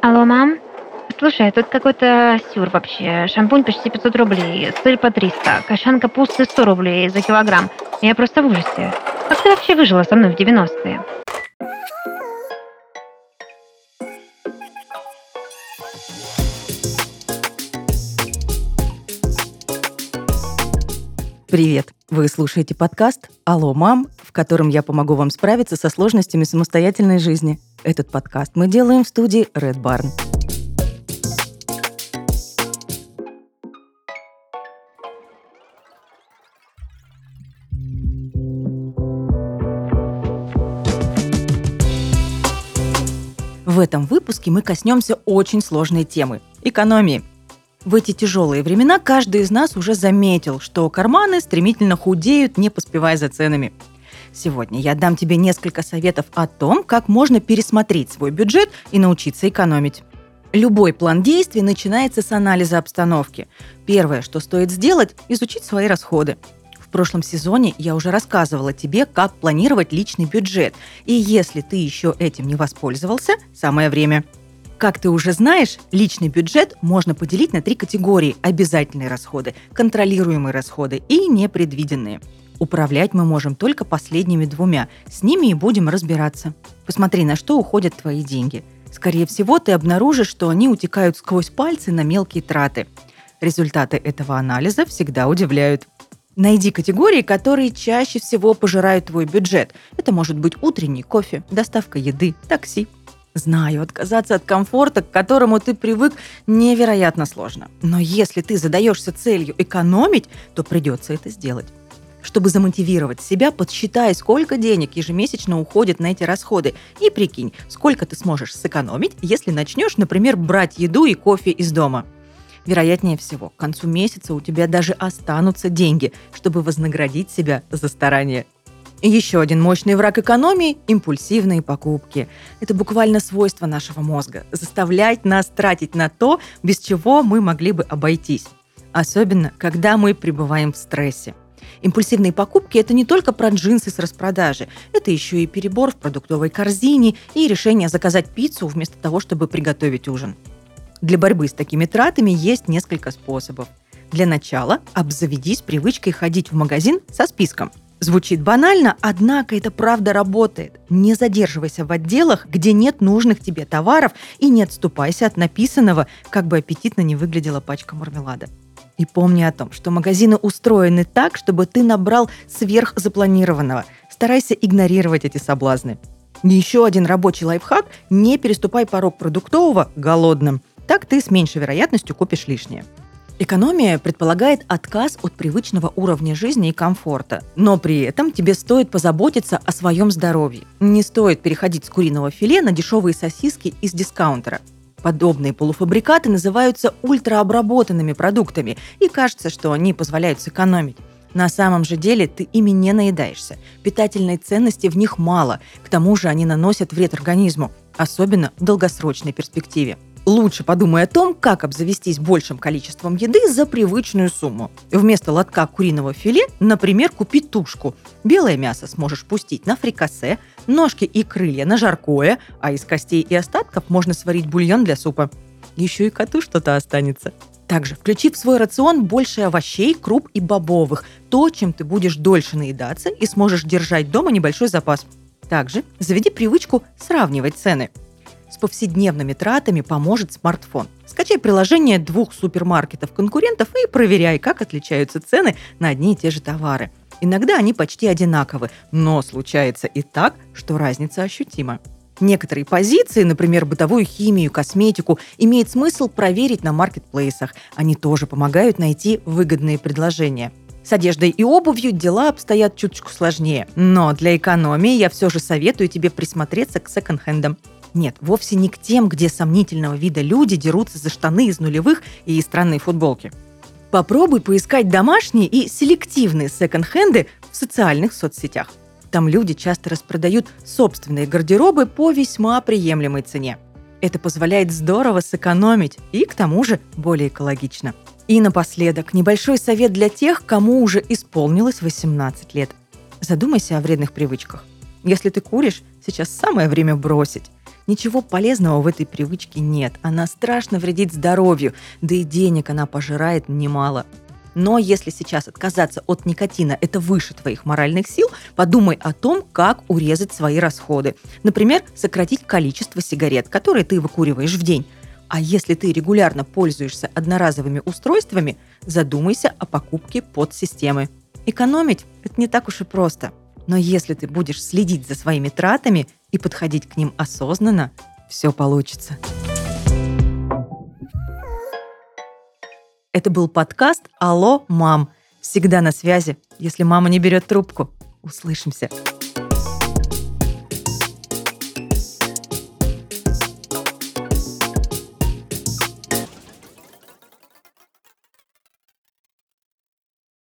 Алло, мам? Слушай, тут какой-то сюр вообще. Шампунь почти 500 рублей, сыр по 300, кашан капусты 100 рублей за килограмм. Я просто в ужасе. Как ты вообще выжила со мной в 90-е? Привет! Вы слушаете подкаст «Алло, мам», в котором я помогу вам справиться со сложностями самостоятельной жизни. Этот подкаст мы делаем в студии Red Barn. В этом выпуске мы коснемся очень сложной темы – экономии – в эти тяжелые времена каждый из нас уже заметил, что карманы стремительно худеют, не поспевая за ценами. Сегодня я дам тебе несколько советов о том, как можно пересмотреть свой бюджет и научиться экономить. Любой план действий начинается с анализа обстановки. Первое, что стоит сделать – изучить свои расходы. В прошлом сезоне я уже рассказывала тебе, как планировать личный бюджет. И если ты еще этим не воспользовался, самое время – как ты уже знаешь, личный бюджет можно поделить на три категории – обязательные расходы, контролируемые расходы и непредвиденные. Управлять мы можем только последними двумя. С ними и будем разбираться. Посмотри, на что уходят твои деньги. Скорее всего, ты обнаружишь, что они утекают сквозь пальцы на мелкие траты. Результаты этого анализа всегда удивляют. Найди категории, которые чаще всего пожирают твой бюджет. Это может быть утренний кофе, доставка еды, такси, Знаю, отказаться от комфорта, к которому ты привык, невероятно сложно. Но если ты задаешься целью экономить, то придется это сделать. Чтобы замотивировать себя, подсчитай, сколько денег ежемесячно уходит на эти расходы. И прикинь, сколько ты сможешь сэкономить, если начнешь, например, брать еду и кофе из дома. Вероятнее всего, к концу месяца у тебя даже останутся деньги, чтобы вознаградить себя за старание. Еще один мощный враг экономии – импульсивные покупки. Это буквально свойство нашего мозга – заставлять нас тратить на то, без чего мы могли бы обойтись. Особенно, когда мы пребываем в стрессе. Импульсивные покупки – это не только про джинсы с распродажи, это еще и перебор в продуктовой корзине и решение заказать пиццу вместо того, чтобы приготовить ужин. Для борьбы с такими тратами есть несколько способов. Для начала обзаведись привычкой ходить в магазин со списком – Звучит банально, однако это правда работает. Не задерживайся в отделах, где нет нужных тебе товаров, и не отступайся от написанного, как бы аппетитно не выглядела пачка мармелада. И помни о том, что магазины устроены так, чтобы ты набрал сверхзапланированного. Старайся игнорировать эти соблазны. Еще один рабочий лайфхак – не переступай порог продуктового голодным. Так ты с меньшей вероятностью купишь лишнее. Экономия предполагает отказ от привычного уровня жизни и комфорта, но при этом тебе стоит позаботиться о своем здоровье. Не стоит переходить с куриного филе на дешевые сосиски из дискаунтера. Подобные полуфабрикаты называются ультраобработанными продуктами, и кажется, что они позволяют сэкономить. На самом же деле ты ими не наедаешься. Питательной ценности в них мало, к тому же они наносят вред организму, особенно в долгосрочной перспективе. Лучше подумай о том, как обзавестись большим количеством еды за привычную сумму. Вместо лотка куриного филе, например, купи тушку. Белое мясо сможешь пустить на фрикасе, ножки и крылья на жаркое, а из костей и остатков можно сварить бульон для супа. Еще и коту что-то останется. Также включи в свой рацион больше овощей, круп и бобовых, то, чем ты будешь дольше наедаться и сможешь держать дома небольшой запас. Также заведи привычку сравнивать цены – с повседневными тратами поможет смартфон. Скачай приложение двух супермаркетов-конкурентов и проверяй, как отличаются цены на одни и те же товары. Иногда они почти одинаковы, но случается и так, что разница ощутима. Некоторые позиции, например, бытовую химию, косметику, имеет смысл проверить на маркетплейсах. Они тоже помогают найти выгодные предложения. С одеждой и обувью дела обстоят чуточку сложнее. Но для экономии я все же советую тебе присмотреться к секонд-хендам. Нет, вовсе не к тем, где сомнительного вида люди дерутся за штаны из нулевых и странные футболки. Попробуй поискать домашние и селективные секонд-хенды в социальных соцсетях. Там люди часто распродают собственные гардеробы по весьма приемлемой цене. Это позволяет здорово сэкономить и, к тому же, более экологично. И напоследок, небольшой совет для тех, кому уже исполнилось 18 лет. Задумайся о вредных привычках. Если ты куришь, сейчас самое время бросить. Ничего полезного в этой привычке нет. Она страшно вредит здоровью, да и денег она пожирает немало. Но если сейчас отказаться от никотина – это выше твоих моральных сил, подумай о том, как урезать свои расходы. Например, сократить количество сигарет, которые ты выкуриваешь в день. А если ты регулярно пользуешься одноразовыми устройствами, задумайся о покупке подсистемы. Экономить – это не так уж и просто. Но если ты будешь следить за своими тратами и подходить к ним осознанно, все получится. Это был подкаст «Алло, мам». Всегда на связи, если мама не берет трубку. Услышимся.